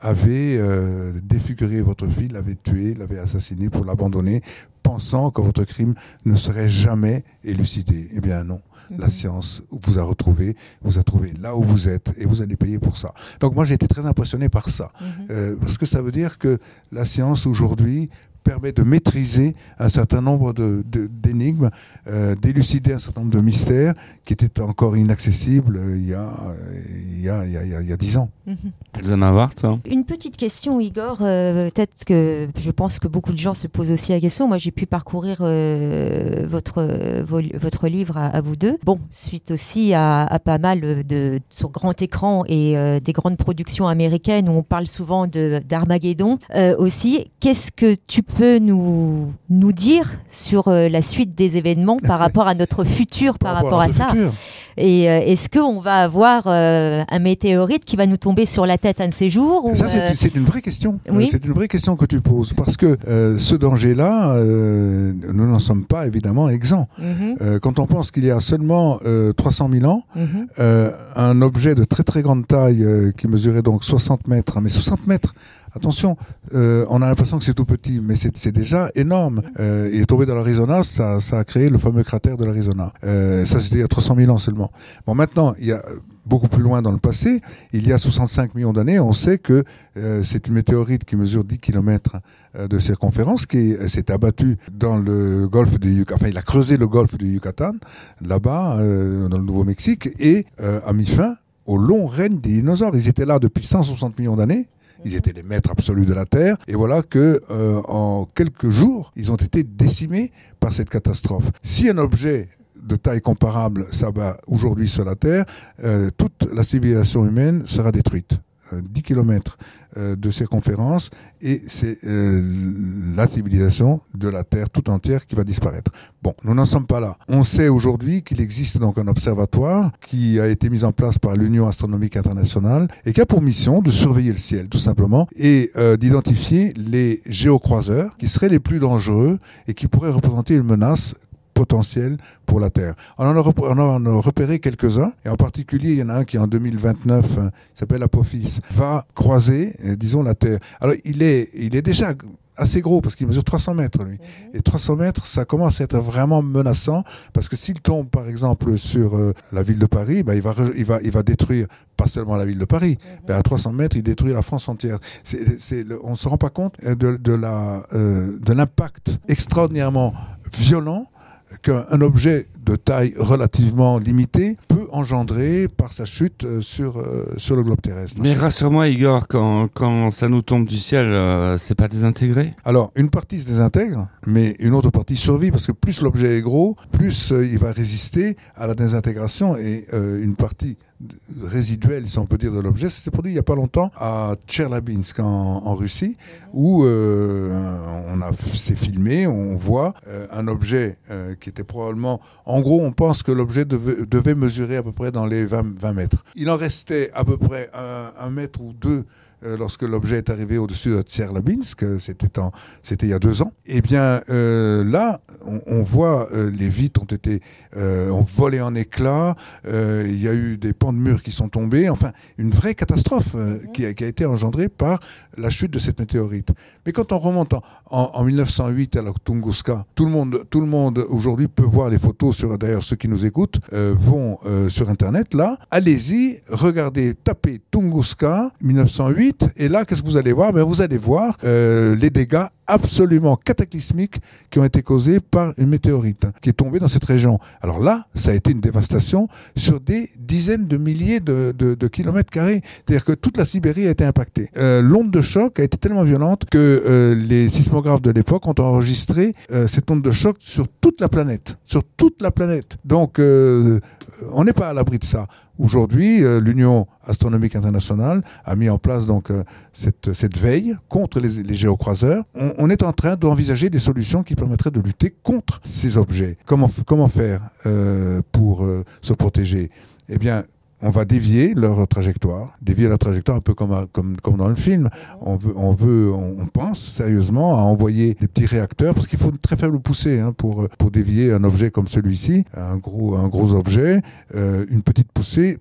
avait euh, défiguré votre fille, l'avait tué, l'avait assassiné pour l'abandonner, pensant que votre crime ne serait jamais élucidé. Eh bien non, la Mhm. science vous a retrouvé, vous a trouvé là où vous êtes et vous allez payer pour ça. Donc moi j'ai été très impressionné par ça, Mhm. Euh, parce que ça veut dire que la science aujourd'hui permet de maîtriser un certain nombre de- de- d'énigmes, euh, d'élucider un certain nombre de mystères qui étaient encore inaccessibles euh, il y a euh, il y a il y a, il y a- il y a dix ans. Mavart, hein Une petite question, Igor. euh, Peut-être que je pense que beaucoup de gens se posent aussi la question. Moi, j'ai pu parcourir euh, votre votre livre à, à vous deux. Bon, suite aussi à, à pas mal de sur grand écran et euh, des grandes productions américaines où on parle souvent de d'Armageddon euh, aussi. Qu'est-ce que tu peux nous nous dire sur euh, la suite des événements par [LAUGHS] rapport à notre futur par, rapport, à, ça futur. Et euh, est-ce qu'on va avoir euh, un météorite qui va nous tomber sur la tête un de ces jours ou, Ça, c'est euh, une vraie question. oui. C'est une vraie question que tu poses. Parce que ce danger-là, nous n'en sommes pas évidemment exempts. mhm, quand on pense qu'il y a seulement euh, 300 000 ans, mhm. un objet de très très grande taille qui mesurait donc 60 mètres, mais 60 mètres, attention, euh, on a l'impression que c'est tout petit, mais c'est déjà énorme. Euh, il est tombé dans l'Arizona, ça, ça a créé le fameux cratère de l'Arizona. Euh, ça c'était il y a 300 000 ans seulement. Bon maintenant, il y a beaucoup plus loin dans le passé, il y a 65 millions d'années, on sait que euh, c'est une météorite qui mesure 10 km de circonférence qui est- s'est abattue dans le golfe du Yucatan, enfin il a creusé le golfe du Yucatan, là-bas, euh, dans le Nouveau-Mexique, et euh, a mis fin au long règne des dinosaures. Ils étaient là depuis 160 millions d'années. Ils étaient les maîtres absolus de la Terre. Et voilà que euh, en quelques jours, ils ont été décimés par cette catastrophe. Si un objet de taille comparable s'abat aujourd'hui sur la Terre, euh, toute la civilisation humaine sera détruite. Euh, 10 km de circonférence et c'est euh, la civilisation de la Terre tout entière qui va disparaître. Bon, nous n'en sommes pas là. On sait aujourd'hui qu'il existe donc un observatoire qui a été mis en place par l'Union astronomique internationale et qui a pour mission de surveiller le ciel tout simplement et euh, d'identifier les géocroiseurs qui seraient les plus dangereux et qui pourraient représenter une menace potentielle pour la Terre. On en a, rep- on en a repéré quelques-uns, et en particulier, il y en a un qui en 2029 euh, s'appelle Apophis, va croiser, euh, disons, la Terre. Alors, il est, il est déjà assez gros parce qu'il mesure 300 mètres lui. Et 300 mètres, ça commence à être vraiment menaçant parce que s'il tombe par exemple sur euh, la ville de Paris, ben, il, va, il, va, il va détruire pas seulement la ville de Paris, ben, à 300 mètres, il détruit la France entière. C'est, on ne se rend pas compte euh, de, de, la, euh, de l'impact extraordinairement violent qu'un un objet de taille relativement limitée peut engendrer par sa chute euh, sur, euh, sur le globe terrestre. Mais rassure-moi, Igor, quand, quand ça nous tombe du ciel, euh, c'est pas désintégré? Alors, une partie se désintègre, mais une autre partie survit parce que plus l'objet est gros, plus il va résister à la désintégration et une partie résiduelle, si on peut dire, de l'objet, ça s'est produit il n'y a pas longtemps à Tcherlabinsk en, en Russie, où euh, on a c'est filmé, on voit euh, un objet euh, qui était probablement, en gros, on pense que l'objet devait, devait mesurer à peu près dans les 20, 20 mètres. Il en restait à peu près un, mètre ou deux lorsque l'objet est arrivé au-dessus de Tcherlabinsk, euh, c'était en c'était il y a deux ans. Eh bien, euh, là, on, on voit euh, les vitres ont été euh, ont volé en éclats. euh, il y a eu des pans de murs qui sont tombés. Enfin, une vraie catastrophe euh, qui, a, qui a été engendrée par la chute de cette météorite. Mais quand on remonte en, en, en 1908 à la Tunguska, tout le monde tout le monde aujourd'hui peut voir les photos sur. D'ailleurs, ceux qui nous écoutent euh, vont euh, sur Internet. Là, allez-y, regardez, tapez Tunguska 1908 et là, qu'est-ce que vous allez voir? Ben, Vous allez voir euh, les dégâts absolument cataclysmiques qui ont été causés par une météorite qui est tombée dans cette région. Alors là, ça a été une dévastation sur des dizaines de milliers de, de, de kilomètres carrés. C'est-à-dire que toute la Sibérie a été impactée. Euh, L'onde de choc a été tellement violente que euh, les sismographes de l'époque ont enregistré euh, cette onde de choc sur toute la planète. Sur toute la planète. Donc, euh, on n'est pas à l'abri de ça. Aujourd'hui, euh, l'Union astronomique internationale a mis en place donc euh, cette, cette veille contre les, les géocroiseurs. On est en train d'envisager des solutions qui permettraient de lutter contre ces objets. Comment, faire euh, pour euh, se protéger? Eh bien, on va dévier leur trajectoire, dévier leur trajectoire un peu comme, dans le film. On veut, on pense sérieusement à envoyer des petits réacteurs parce qu'il faut une très faible poussée hein, pour, dévier un objet comme celui-ci, un gros, objet, euh, une petite poussée,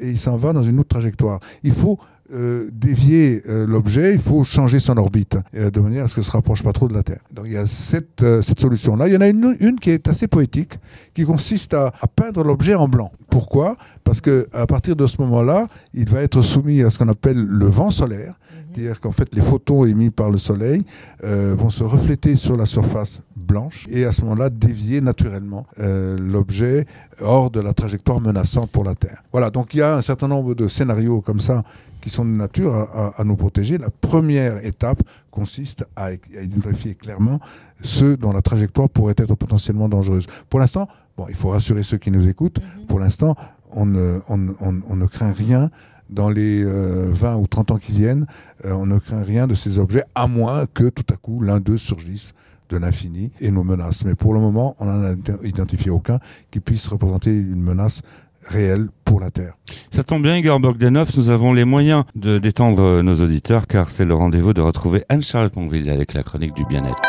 et il s'en va dans une autre trajectoire. Il faut euh, dévier euh, l'objet, il faut changer son orbite euh, de manière à ce que se rapproche pas trop de la Terre. Donc il y a cette, cette solution-là. Il y en a une, une qui est assez poétique, qui consiste à, à peindre l'objet en blanc. Pourquoi? Parce que à partir de ce moment-là, il va être soumis à ce qu'on appelle le vent solaire, c'est-à-dire qu'en fait les photons émis par le Soleil euh, vont se refléter sur la surface blanche et à ce moment-là dévier naturellement euh, l'objet hors de la trajectoire menaçante pour la Terre. Voilà, donc il y a un certain nombre de scénarios comme ça qui sont de nature à, à- à nous protéger. La première étape consiste à, à identifier clairement ceux dont la trajectoire pourrait être potentiellement dangereuse. Pour l'instant, bon, il faut rassurer ceux qui nous écoutent, pour l'instant, on ne, on, ne- on- on ne craint rien dans les euh, 20 ou 30 ans qui viennent, euh, on ne craint rien de ces objets, à moins que tout à coup l'un d'eux surgisse de l'infini et nous menace. Mais pour le moment, on n'en a identifié aucun qui puisse représenter une menace réelle pour la Terre. Ça tombe bien, Igor Bogdanov, nous avons les moyens de détendre nos auditeurs car c'est le rendez-vous de retrouver Anne-Charlotte Monville avec la chronique du bien-être.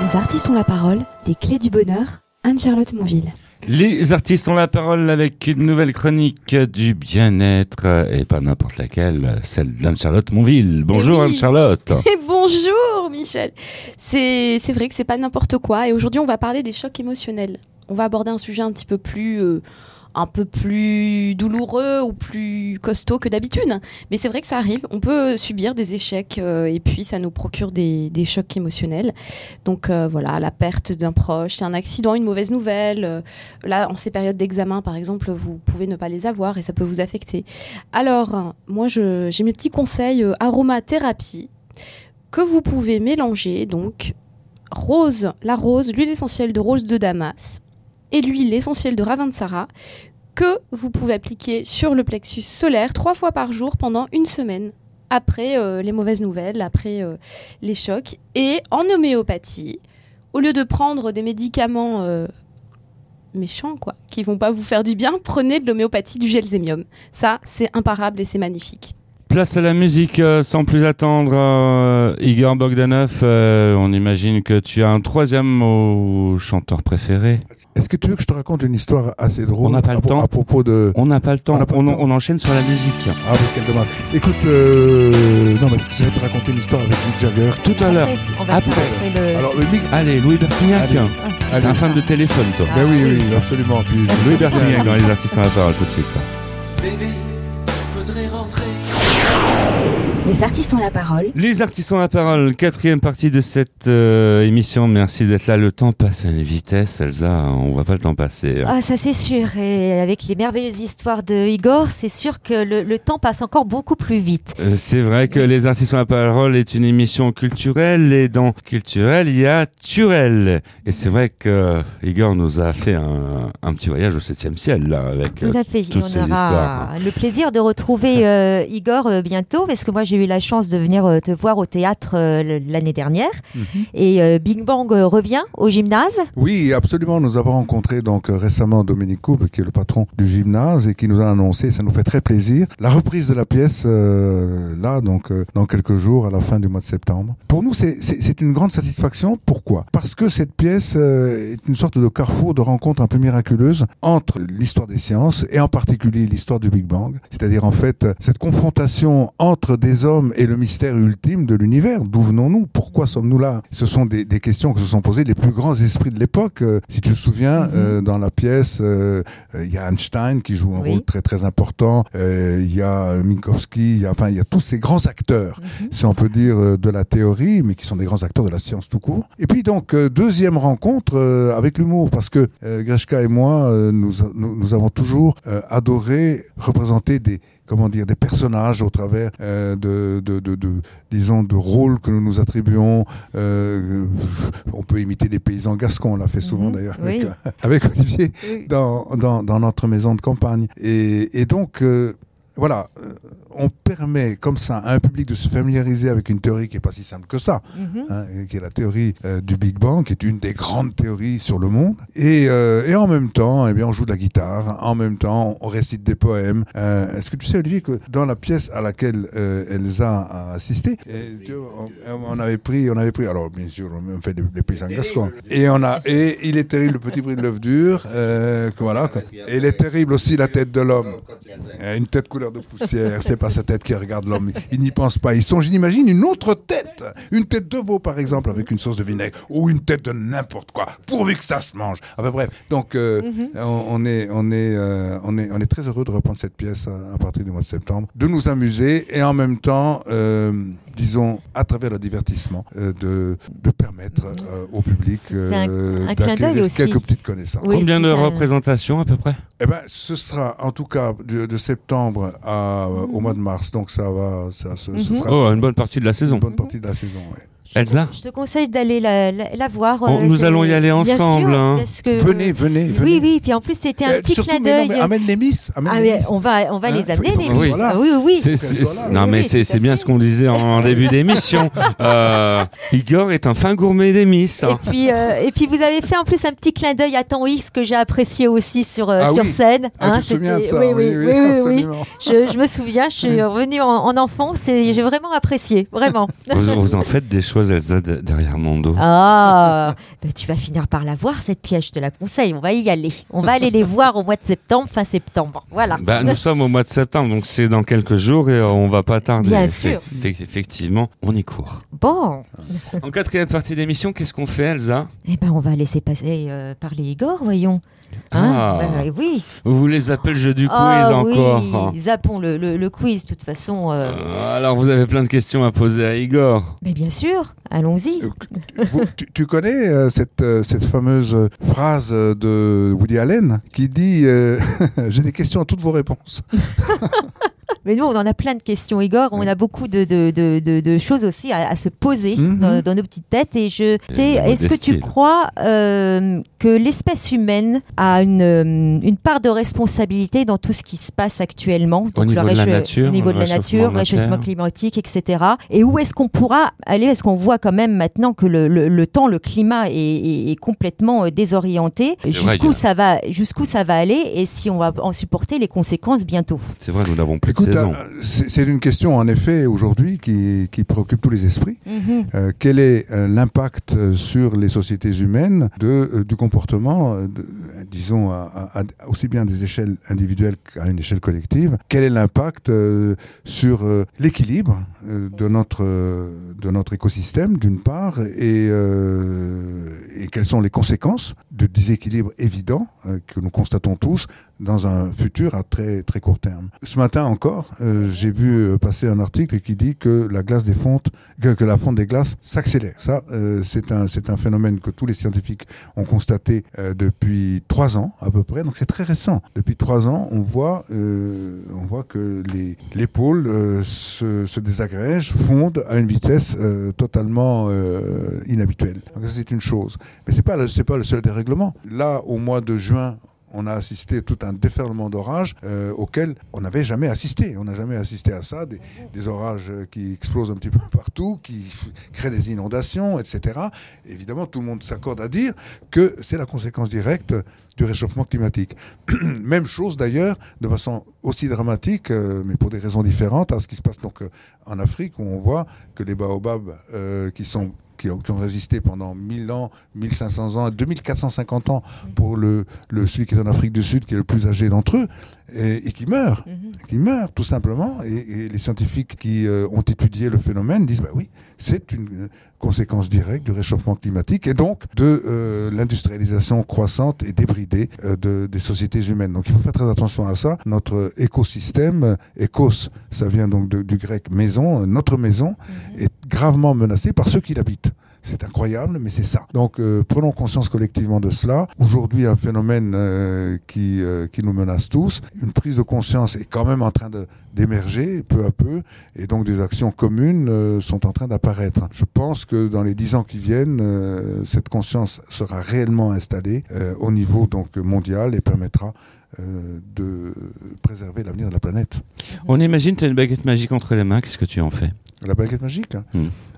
Les artistes ont la parole, les clés du bonheur, Anne-Charlotte Monville. Les artistes ont la parole avec une nouvelle chronique du bien-être et pas n'importe laquelle, celle d'Anne-Charlotte Monville. Bonjour Eh oui. Anne-Charlotte. [LAUGHS] Et bonjour Michel. C'est c'est vrai que c'est pas n'importe quoi et aujourd'hui on va parler des chocs émotionnels. On va aborder un sujet un petit peu plus euh, un peu plus douloureux ou plus costaud que d'habitude. Mais c'est vrai que ça arrive. On peut subir des échecs euh, et puis ça nous procure des, des chocs émotionnels. Donc euh, voilà, la perte d'un proche, un accident, une mauvaise nouvelle. euh, là, en ces périodes d'examen, par exemple, vous pouvez ne pas les avoir et ça peut vous affecter. Alors, moi, j'ai mes petits conseils aromathérapie que vous pouvez mélanger. Donc, rose, la rose, l'huile essentielle de rose de Damas et l'huile essentielle de Ravensara que vous pouvez appliquer sur le plexus solaire trois fois par jour pendant une semaine après euh, les mauvaises nouvelles, après euh, les chocs. Et en homéopathie, au lieu de prendre des médicaments euh, méchants, quoi, qui vont pas vous faire du bien, prenez de l'homéopathie du gelzémium. Ça, c'est imparable et c'est magnifique. Place à la musique sans plus attendre. Igor Bogdanov, on imagine que tu as un troisième au chanteur préféré. Est-ce que tu veux que je te raconte une histoire assez drôle On n'a pas le à, temps. à propos de... On n'a pas le temps, On n'a pas on, le temps. on enchaîne sur la musique. Ah, mais quel dommage. Écoute, euh... non, parce que j'allais te raconter une histoire avec Mick Jagger. Tout à l'heure. Après, on va Après. après le... Alors, le Mick... Allez, Louis Bertignac. Allez. T'es Allez. un fan de téléphone, toi. Ah, Ben oui, oui. oui, absolument. Puis, [LAUGHS] Louis Bertignac dans les artistes en la parole tout de suite. ça. Les artistes ont la parole, Les artistes ont la parole, quatrième partie de cette euh, émission. Merci d'être là. Le temps passe à une vitesse, Elsa. On voit pas le temps passer. Ah, ça c'est sûr. Et avec les merveilleuses histoires de Igor, c'est sûr que le, le temps passe encore beaucoup plus vite. Euh, C'est vrai que Les Artistes ont la parole est une émission culturelle et dans culturel, il y a Turel. Et c'est vrai que Igor nous a fait un, un petit voyage au septième ciel, là, avec euh, toutes on ces aura histoires. le plaisir de retrouver euh, Igor euh, bientôt, parce que moi j'ai eu la chance de venir euh, te voir au théâtre euh, l'année dernière. Mhm. Et euh, Big Bang revient au gymnase. Oui, absolument. Nous avons rencontré donc récemment Dominique Coube, qui est le patron du gymnase et qui nous a annoncé, ça nous fait très plaisir, la reprise de la pièce euh, là, donc euh, dans quelques jours, à la fin du mois de septembre. Pour nous, c'est- une grande satisfaction. Pourquoi? Parce que cette pièce euh, est une sorte de carrefour de rencontre un peu miraculeuse entre l'histoire des sciences et en particulier l'histoire du Big Bang. C'est-à-dire en fait cette confrontation entre des hommes et le mystère ultime de l'univers. D'où venons-nous? Pourquoi sommes-nous là? Ce sont des, des questions que se sont posées les plus grands esprits de l'époque. Euh, si tu te souviens, Mhm. euh, dans la pièce, euh, euh, il y a Einstein qui joue un Oui. rôle très très important. Il y a Minkowski, il y a, enfin il y a tous ces grands acteurs, si on peut dire de la théorie, mais qui sont des grands acteurs de la science tout court. Et puis donc deuxième rencontre avec l'humour, parce que Greshka et moi, nous, nous, nous avons toujours adoré représenter des comment dire des personnages au travers euh, de, de, de, de disons de rôles que nous nous attribuons. Euh, on peut imiter les paysans gascons on l'a fait souvent Mhm, d'ailleurs oui. avec, euh, avec Olivier dans, dans, dans notre maison de campagne. Et, et donc euh, voilà euh, on permet comme ça à un public de se familiariser avec une théorie qui est pas si simple que ça Mhm. hein, qui est la théorie euh, du Big Bang, qui est une des grandes théories sur le monde. Et, euh, et en même temps, eh bien, on joue de la guitare, en même temps, on récite des poèmes. Euh, Est-ce que tu sais, Olivier, que dans la pièce à laquelle euh, Elsa a assisté, et, tu vois, on, on avait pris, on avait pris, alors bien sûr, on fait des, des paysans gascons, et on a, et il est terrible le petit bruit de l'œuf dur, euh, que voilà, quoi. et il est terrible aussi la tête de l'homme, une tête couleur de poussière, [LAUGHS] c'est pas sa tête qui regarde l'homme. Il n'y pense pas. Il songe, il imagine une autre tête. Une tête de veau, par exemple, avec une sauce de vinaigre. Ou une tête de n'importe quoi. Pourvu que ça se mange. Enfin bref. Donc, euh, on, on est, on, est, euh, on, est, on est très heureux de reprendre cette pièce à, à partir du mois de septembre. De nous amuser et en même temps, euh, disons, à travers le divertissement, euh, de, de permettre euh, au public d'acquérir quelques petites connaissances. Oui, Combien de représentations à peu près? Eh ben, ce sera en tout cas de, de septembre à, au mois de mars, donc ça va, ça, ce, ce Mhm. sera Oh, une bonne partie de la saison. une bonne partie de la saison. ouais. Elsa Je te conseille d'aller la, la, la voir. Oh, euh, nous allons y aller Bien ensemble, sûr, hein. parce que- Venez, venez, venez. Oui, oui. Puis en plus, c'était un Eh, petit surtout, clin d'œil. amène les miss. Amène Ah, les miss. on va, on va Hein, les amener, les miss. Ah oui, oui, non, mais oui, c'est bien ce qu'on disait en [LAUGHS] début d'émission. Euh, Igor est un fin gourmet des Miss. hein. Et puis, euh, et puis vous avez fait en plus un petit clin d'œil à Temps X que j'ai apprécié aussi sur, euh, Ah sur oui. scène. Ah, tu te souviens de c'était- ça oui, oui, oui, oui. Je, me souviens, je suis [LAUGHS] revenue en, en enfance et j'ai vraiment apprécié, vraiment. Vous, vous en faites des choses, [LAUGHS] Elsa, de- derrière mon dos. Ah, bah, tu vas finir par la voir cette pièce, je te la conseille. On va y aller. On va aller les voir au mois de septembre, fin septembre. Voilà. Bah, nous sommes au mois de septembre, donc c'est dans quelques jours et euh, on va pas tarder. Bien sûr. effe- Effectivement, on y court. Bon, En quatrième partie d'émission, qu'est-ce qu'on fait, Elsa? Eh ben on va laisser passer euh, parler Igor, voyons. Ah. Hein Bah, oui. Vous voulez zapper le jeu du quiz Ah encore oui, zappons le, le, le quiz, de toute façon. euh, Euh, Alors, vous avez plein de questions à poser à Igor. Mais bien sûr, allons-y. Vous- tu, tu connais euh, cette, euh, cette fameuse euh, phrase euh, de Woody Allen qui dit euh, [LAUGHS] J'ai des questions à toutes vos réponses. [LAUGHS] Mais nous, on en a plein de questions, Igor. On a beaucoup de, de, de, de, de choses aussi à, à se poser Mhm. dans, dans nos petites têtes. Et je, est-ce que tu crois euh, que l'espèce humaine a une, euh, une part de responsabilité dans tout ce qui se passe actuellement? Au niveau de la nature, au niveau de la réchauffement nature, réchauffement climatique, etc. Et où est-ce qu'on pourra aller? Est-ce qu'on voit quand même maintenant que le, le, le temps, le climat est, est, est complètement euh, désorienté? Jusqu'où ça va Jusqu'où ça va aller? Et si on va en supporter les conséquences bientôt? C'est vrai, nous n'avons plus de saison. c'est une question en effet aujourd'hui qui, qui préoccupe tous les esprits. Mhm. Euh, quel est euh, l'impact euh, sur les sociétés humaines de, euh, du comportement, de- disons, à, à- à- aussi bien des échelles individuelles qu'à une échelle collective? Quel est l'impact sur l'équilibre de, notre, de notre écosystème, d'une part, et, et quelles sont les conséquences de déséquilibre évident que nous constatons tous dans un futur à très, très court terme? Ce matin encore, euh, j'ai vu euh, passer un article qui dit que la glace des fontes que, la fonte des glaces s'accélère. Ça, euh, c'est un, c'est un phénomène que tous les scientifiques ont constaté depuis trois ans à peu près. Donc c'est très récent. Depuis trois ans, on voit, on voit que les, les pôles se, se désagrègent, fondent à une vitesse totalement inhabituelle. Donc c'est une chose. Mais c'est pas c'est pas le seul dérèglement. Là, au mois de juin, on a assisté à tout un déferlement d'orages euh, auquel on n'avait jamais assisté. On n'a jamais assisté à ça, des, orages qui explosent un petit peu partout, qui créent des inondations, etc. Évidemment, tout le monde s'accorde à dire que c'est la conséquence directe du réchauffement climatique. [CLEARS THROAT] Même chose d'ailleurs, de façon aussi dramatique, euh, mais pour des raisons différentes, à ce qui se passe donc euh, en Afrique, où on voit que les baobabs qui sont qui ont, résisté pendant 1000 ans, 1500 ans, 2450 ans pour le celui qui est en Afrique du Sud, qui est le plus âgé d'entre eux, et, et qui meurt, Mhm. qui meurt tout simplement. Et, et les scientifiques qui euh, ont étudié le phénomène disent bah oui, c'est une euh, conséquence directe du réchauffement climatique et donc de euh, l'industrialisation croissante et débridée euh, de, des sociétés humaines. Donc il faut faire très attention à ça. Notre écosystème, écos, ça vient donc de- du grec maison, notre maison est gravement menacée par ceux qui l'habitent. C'est incroyable, mais c'est ça. Donc euh, prenons conscience collectivement de cela. Aujourd'hui, un phénomène euh, qui, euh, qui nous menace tous. Une prise de conscience est quand même en train d'émerger peu à peu, et donc des actions communes sont en train d'apparaître. Je pense que dans les dix ans qui viennent, cette conscience sera réellement installée au niveau donc mondial et permettra de préserver l'avenir de la planète. On imagine, tu as une baguette magique entre les mains, qu'est-ce que tu en fais? La baguette magique? Hein.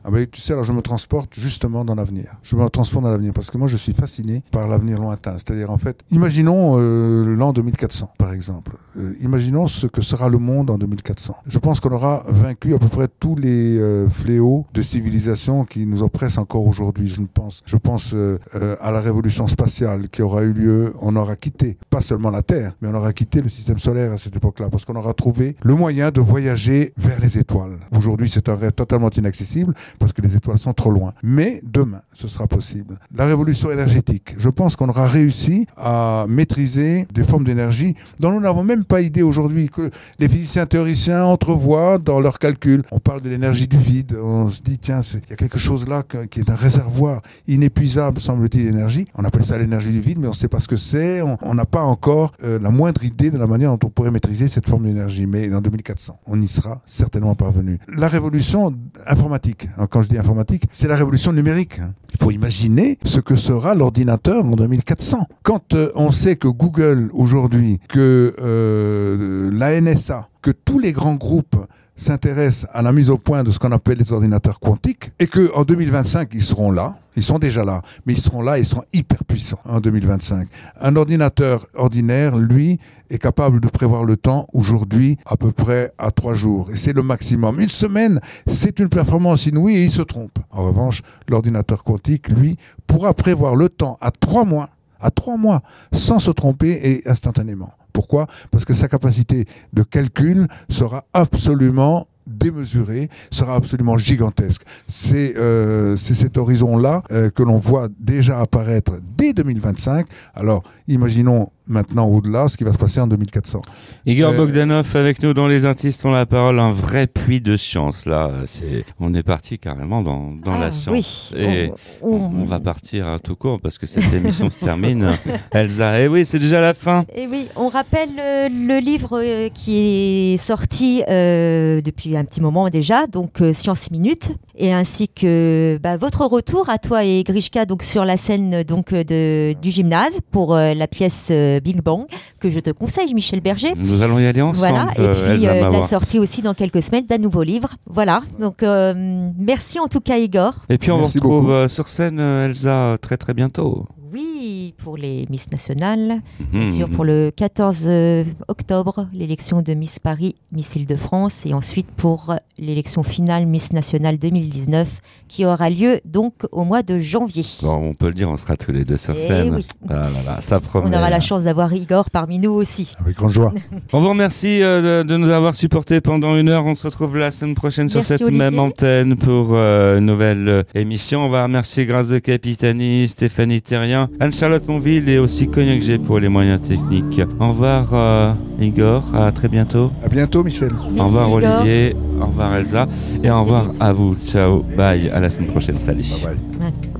Ah ben, tu sais, alors je me transporte justement dans l'avenir. Je me transporte dans l'avenir parce que moi, je suis fasciné par l'avenir lointain. C'est-à-dire, en fait, imaginons euh, l'an 2400, par exemple. Euh, imaginons ce que sera le monde en 2400. Je pense qu'on aura vaincu à peu près tous les euh, fléaux de civilisation qui nous oppressent encore aujourd'hui. Je pense, je pense euh, euh, à la révolution spatiale qui aura eu lieu. On aura quitté, pas seulement la Terre, mais on aura quitté le système solaire à cette époque-là parce qu'on aura trouvé le moyen de voyager vers les étoiles. Aujourd'hui, c'est un rêve totalement inaccessible parce que les étoiles sont trop loin. Mais demain, ce sera possible. La révolution énergétique. Je pense qu'on aura réussi à maîtriser des formes d'énergie dont nous n'avons même pas idée aujourd'hui, que les physiciens théoriciens entrevoient dans leurs calculs. On parle de l'énergie du vide. On se dit, tiens, il y a quelque chose là qui est un réservoir inépuisable, semble-t-il, d'énergie. On appelle ça l'énergie du vide, mais on ne sait pas ce que c'est. On- n'a pas encore euh, la moindre idée de la manière dont on pourrait maîtriser cette forme d'énergie. Mais dans 2400, on y sera certainement parvenu. La révolution informatique, alors quand je dis informatique, c'est la révolution numérique. hein. Il faut imaginer ce que sera l'ordinateur en 2400. Quand euh, on sait que Google aujourd'hui, que euh, la NSA, que tous les grands groupes s'intéressent à la mise au point de ce qu'on appelle les ordinateurs quantiques et que en 2025 ils seront là, ils sont déjà là, mais ils seront là, ils seront hyper puissants en 2025. Un ordinateur ordinaire, lui, est capable de prévoir le temps aujourd'hui à peu près à trois jours et c'est le maximum. Une semaine, c'est une performance inouïe et il se trompe. En revanche, l'ordinateur quantique, lui, pourra prévoir le temps à trois mois, à trois mois, sans se tromper et instantanément. Pourquoi? Parce que sa capacité de calcul sera absolument démesurée, sera absolument gigantesque. C'est euh, cet horizon-là euh, que l'on voit déjà apparaître dès 2025. Alors, imaginons maintenant au-delà ce qui va se passer en 2400. Igor Euh, Bogdanov avec nous dans Les Artistes ont la parole, un vrai puits de science. Là, c'est, on est parti carrément dans, dans Ah, la science. oui. Et On- on, on- on va partir tout court parce que cette émission se termine. [LAUGHS] [LAUGHS] Elsa, eh oui, c'est déjà la fin. Et oui, on rappelle euh, le livre euh, qui est sorti euh, depuis un petit moment déjà, donc euh, Science Minute, et ainsi que bah, votre retour à toi et Grishka donc sur la scène donc de, du gymnase pour euh, la pièce euh, Big Bang que je te conseille, Michel Berger. Nous allons y aller ensemble. Voilà, et euh, puis euh, la sortie aussi dans quelques semaines d'un nouveau livre. Voilà, donc euh, merci en tout cas Igor. Et puis on Merci vous retrouve beaucoup. sur scène, Elsa, très très bientôt. Oui, pour les Miss Nationales, bien Mhm. sûr pour le 14 euh, octobre, l'élection de Miss Paris, Miss Île-de-France, et ensuite pour euh, l'élection finale Miss Nationale 2019, qui aura lieu donc au mois de janvier. Bon, on peut le dire, on sera tous les deux sur Eh scène. oui. Ah là là, ça promet. On aura la chance d'avoir Igor parmi nous aussi. Avec grande joie. [LAUGHS] On vous remercie euh, de, de nous avoir supportés pendant une heure. On se retrouve la semaine prochaine sur Merci, cette Olivier. même antenne pour euh, une nouvelle euh, émission. On va remercier Grâce de Capitani, Stéphanie Terrien, Anne-Charlotte Monville et aussi Cognac G pour les moyens techniques. Au revoir euh, Igor, à très bientôt. À bientôt, Michel. au revoir Igor. Olivier, au revoir Elsa et au revoir à vous. Ciao, bye, à la semaine prochaine. Salut. Bye bye. Ouais.